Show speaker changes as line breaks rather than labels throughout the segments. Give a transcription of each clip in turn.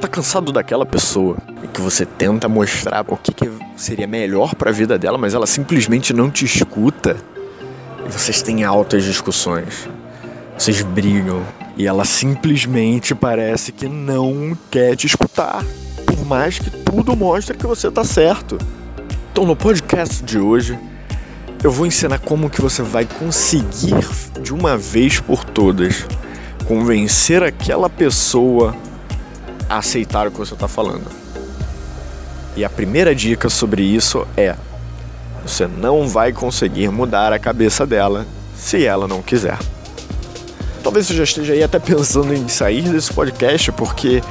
Tá cansado daquela pessoa que você tenta mostrar o que, que seria melhor para a vida dela, mas ela simplesmente não te escuta? E vocês têm altas discussões. Vocês brigam e ela simplesmente parece que não quer te escutar, por mais que tudo mostre que você tá certo. Então no podcast de hoje eu vou ensinar como que você vai conseguir de uma vez por todas convencer aquela pessoa aceitar o que você está falando. E a primeira dica sobre isso é: você não vai conseguir mudar a cabeça dela se ela não quiser. Talvez você já esteja aí até pensando em sair desse podcast porque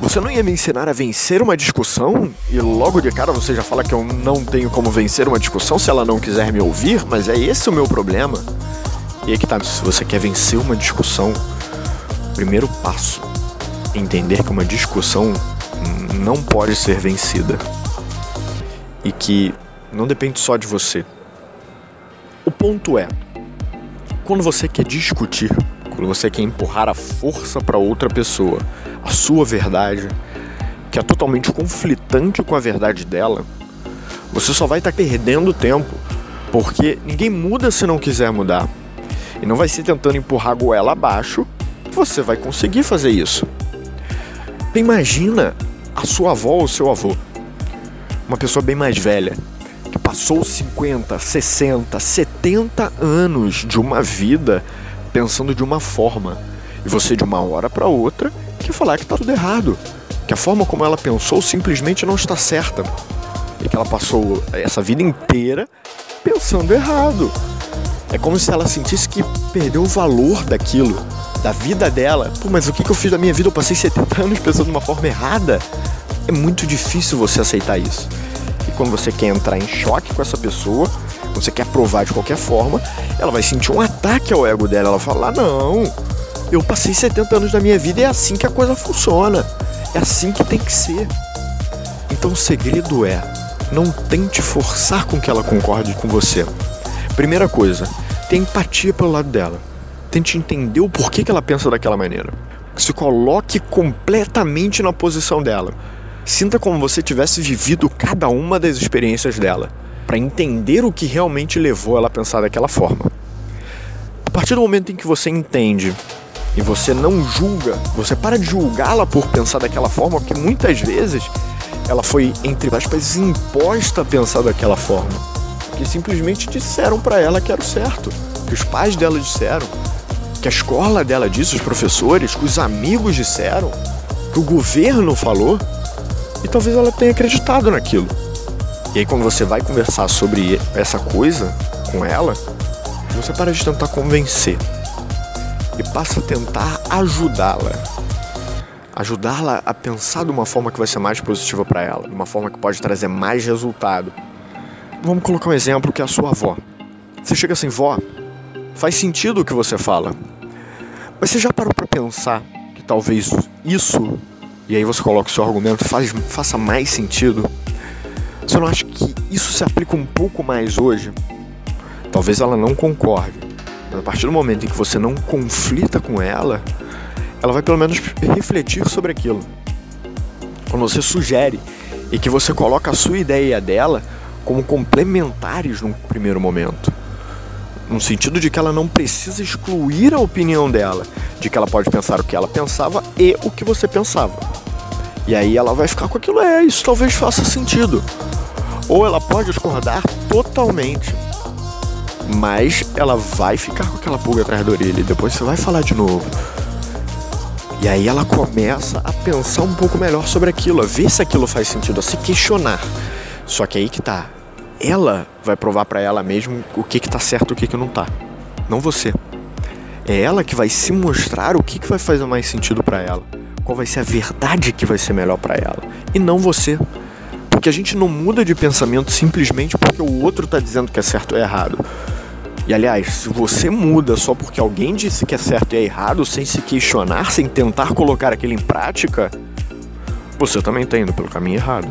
você não ia me ensinar a vencer uma discussão e logo de cara você já fala que eu não tenho como vencer uma discussão se ela não quiser me ouvir, mas é esse o meu problema. E aí que tá, se você quer vencer uma discussão, primeiro passo entender que uma discussão não pode ser vencida e que não depende só de você. O ponto é, quando você quer discutir, quando você quer empurrar a força para outra pessoa, a sua verdade, que é totalmente conflitante com a verdade dela, você só vai estar tá perdendo tempo, porque ninguém muda se não quiser mudar. E não vai ser tentando empurrar a goela abaixo você vai conseguir fazer isso. Imagina a sua avó ou seu avô, uma pessoa bem mais velha, que passou 50, 60, 70 anos de uma vida pensando de uma forma, e você de uma hora para outra quer falar que está tudo errado, que a forma como ela pensou simplesmente não está certa, e que ela passou essa vida inteira pensando errado. É como se ela sentisse que perdeu o valor daquilo, da vida dela. Pô, mas o que, que eu fiz da minha vida? Eu passei 70 anos pensando de uma forma errada. É muito difícil você aceitar isso. E quando você quer entrar em choque com essa pessoa, você quer provar de qualquer forma, ela vai sentir um ataque ao ego dela. Ela fala: não, eu passei 70 anos da minha vida e é assim que a coisa funciona. É assim que tem que ser. Então o segredo é: não tente forçar com que ela concorde com você. Primeira coisa, tenha empatia pelo lado dela. Tente entender o porquê que ela pensa daquela maneira. Se coloque completamente na posição dela. Sinta como você tivesse vivido cada uma das experiências dela para entender o que realmente levou ela a pensar daquela forma. A partir do momento em que você entende e você não julga, você para de julgá-la por pensar daquela forma, porque muitas vezes ela foi, entre aspas, imposta a pensar daquela forma. Que simplesmente disseram para ela que era o certo, que os pais dela disseram, que a escola dela disse, os professores, que os amigos disseram, que o governo falou, e talvez ela tenha acreditado naquilo. E aí, quando você vai conversar sobre essa coisa com ela, você para de tentar convencer e passa a tentar ajudá-la. Ajudá-la a pensar de uma forma que vai ser mais positiva para ela, de uma forma que pode trazer mais resultado. Vamos colocar um exemplo que é a sua avó. Você chega assim, vó, faz sentido o que você fala. Mas você já parou para pensar que talvez isso, e aí você coloca o seu argumento, faz, faça mais sentido? Você não acha que isso se aplica um pouco mais hoje? Talvez ela não concorde, mas a partir do momento em que você não conflita com ela, ela vai pelo menos refletir sobre aquilo. Quando você sugere e que você coloca a sua ideia e a dela como complementares num primeiro momento. No sentido de que ela não precisa excluir a opinião dela, de que ela pode pensar o que ela pensava e o que você pensava. E aí ela vai ficar com aquilo, é, isso talvez faça sentido ou ela pode discordar totalmente. Mas ela vai ficar com aquela pulga atrás da orelha e depois você vai falar de novo. E aí ela começa a pensar um pouco melhor sobre aquilo, a ver se aquilo faz sentido, a se questionar. Só que aí que tá. Ela vai provar para ela mesmo o que que tá certo e o que que não tá. Não você. É ela que vai se mostrar o que que vai fazer mais sentido para ela. Qual vai ser a verdade que vai ser melhor para ela. E não você. Porque a gente não muda de pensamento simplesmente porque o outro está dizendo que é certo ou errado. E aliás, se você muda só porque alguém disse que é certo e é errado, sem se questionar, sem tentar colocar aquilo em prática, você também está indo pelo caminho errado.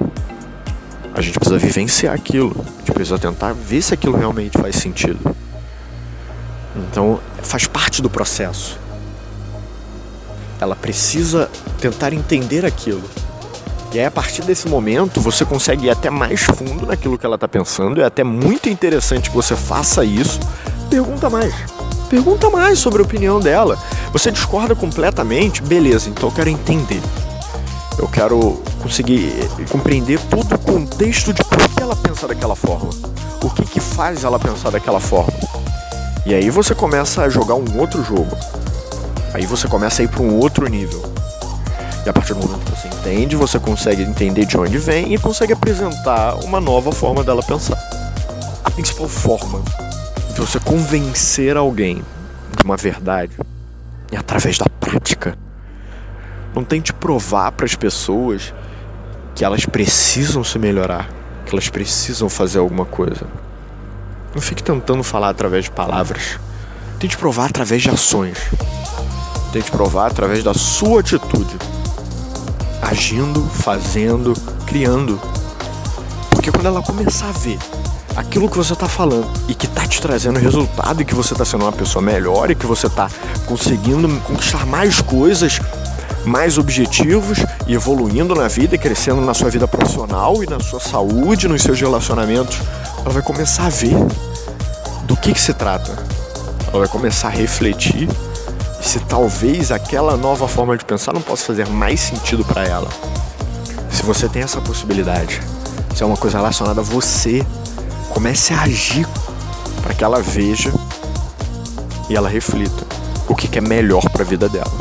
A gente precisa vivenciar aquilo, a gente precisa tentar ver se aquilo realmente faz sentido. Então, faz parte do processo. ela precisa tentar entender aquilo. E aí, a partir desse momento, você consegue ir até mais fundo naquilo que ela está pensando. É até muito interessante que você faça isso. Pergunta mais. Pergunta mais sobre a opinião dela. Você discorda completamente? Beleza, então eu quero entender. Eu quero conseguir compreender todo o contexto de por que ela pensa daquela forma. O que, que faz ela pensar daquela forma. E aí você começa a jogar um outro jogo. Aí você começa a ir para um outro nível. E a partir do momento que você entende, você consegue entender de onde vem e consegue apresentar uma nova forma dela pensar. A principal forma de você convencer alguém de uma verdade é através da prática. Não tente provar para as pessoas que elas precisam se melhorar, que elas precisam fazer alguma coisa. Não fique tentando falar através de palavras. Tente provar através de ações. Tente provar através da sua atitude agindo, fazendo, criando. Porque quando ela começar a ver aquilo que você está falando e que está te trazendo resultado e que você está sendo uma pessoa melhor e que você está conseguindo conquistar mais coisas, mais objetivos e evoluindo na vida e crescendo na sua vida profissional e na sua saúde, nos seus relacionamentos, ela vai começar a ver do que, que se trata. Ela vai começar a refletir se talvez aquela nova forma de pensar não possa fazer mais sentido para ela. Se você tem essa possibilidade, se é uma coisa relacionada a você, comece a agir para que ela veja e ela reflita o que, é melhor para a vida dela.